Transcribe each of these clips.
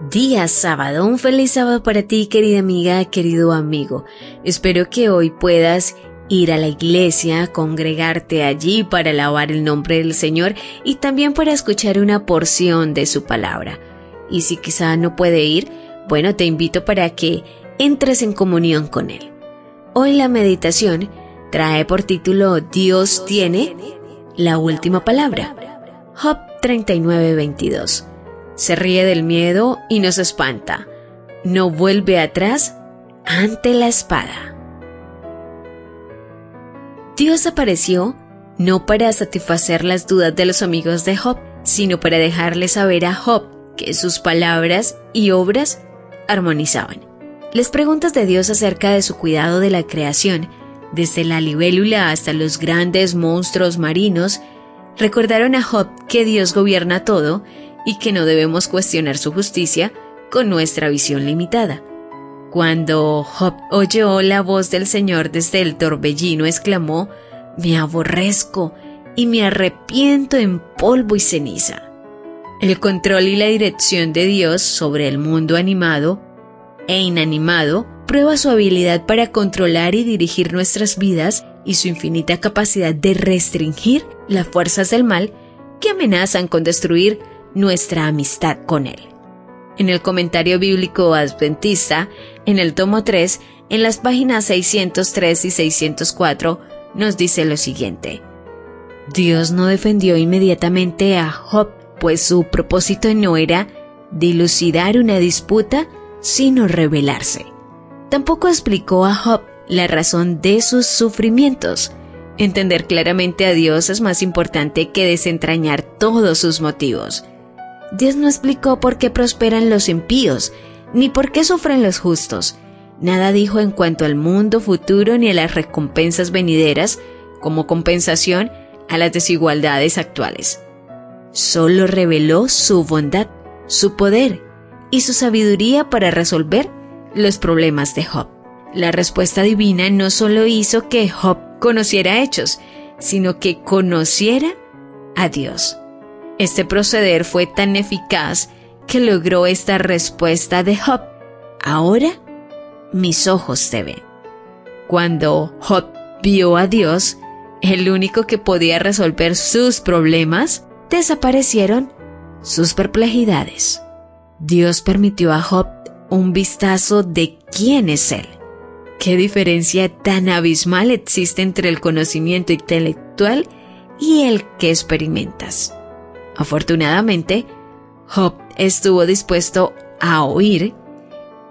Día sábado, un feliz sábado para ti querida amiga, querido amigo. Espero que hoy puedas ir a la iglesia, congregarte allí para alabar el nombre del Señor y también para escuchar una porción de su palabra. Y si quizá no puede ir, bueno, te invito para que entres en comunión con Él. Hoy la meditación trae por título Dios tiene la última palabra. Job 39:22 se ríe del miedo y nos espanta. No vuelve atrás ante la espada. Dios apareció no para satisfacer las dudas de los amigos de Job, sino para dejarle saber a Job que sus palabras y obras armonizaban. Las preguntas de Dios acerca de su cuidado de la creación, desde la libélula hasta los grandes monstruos marinos, recordaron a Job que Dios gobierna todo y que no debemos cuestionar su justicia con nuestra visión limitada. Cuando Job oyó la voz del Señor desde el torbellino, exclamó, Me aborrezco y me arrepiento en polvo y ceniza. El control y la dirección de Dios sobre el mundo animado e inanimado prueba su habilidad para controlar y dirigir nuestras vidas y su infinita capacidad de restringir las fuerzas del mal que amenazan con destruir nuestra amistad con Él. En el comentario bíblico adventista, en el tomo 3, en las páginas 603 y 604, nos dice lo siguiente. Dios no defendió inmediatamente a Job, pues su propósito no era dilucidar una disputa, sino revelarse. Tampoco explicó a Job la razón de sus sufrimientos. Entender claramente a Dios es más importante que desentrañar todos sus motivos. Dios no explicó por qué prosperan los impíos, ni por qué sufren los justos. Nada dijo en cuanto al mundo futuro ni a las recompensas venideras como compensación a las desigualdades actuales. Solo reveló su bondad, su poder y su sabiduría para resolver los problemas de Job. La respuesta divina no solo hizo que Job conociera hechos, sino que conociera a Dios. Este proceder fue tan eficaz que logró esta respuesta de Job. Ahora mis ojos te ven. Cuando Job vio a Dios, el único que podía resolver sus problemas, desaparecieron sus perplejidades. Dios permitió a Job un vistazo de quién es Él. ¿Qué diferencia tan abismal existe entre el conocimiento intelectual y el que experimentas? Afortunadamente, Job estuvo dispuesto a oír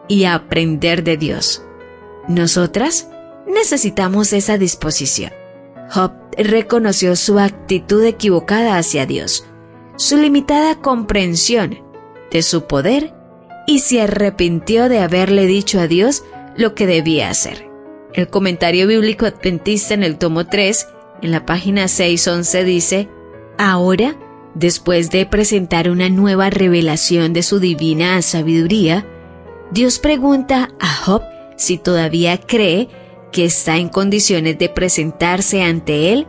y a aprender de Dios. Nosotras necesitamos esa disposición. Job reconoció su actitud equivocada hacia Dios, su limitada comprensión de su poder y se arrepintió de haberle dicho a Dios lo que debía hacer. El comentario bíblico adventista en el tomo 3, en la página 611 dice, Ahora Después de presentar una nueva revelación de su divina sabiduría, Dios pregunta a Job si todavía cree que está en condiciones de presentarse ante él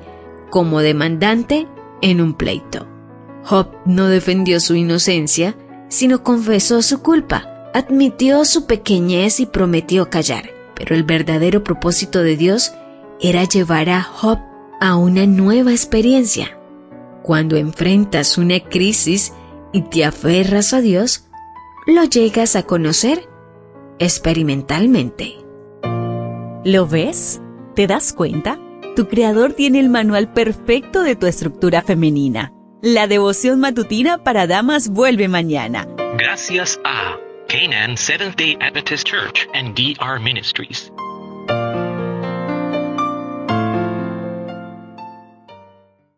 como demandante en un pleito. Job no defendió su inocencia, sino confesó su culpa, admitió su pequeñez y prometió callar. Pero el verdadero propósito de Dios era llevar a Job a una nueva experiencia. Cuando enfrentas una crisis y te aferras a Dios, lo llegas a conocer experimentalmente. ¿Lo ves? ¿Te das cuenta? Tu creador tiene el manual perfecto de tu estructura femenina. La devoción matutina para damas vuelve mañana. Gracias a Canaan Seventh Day Adventist Church and DR Ministries.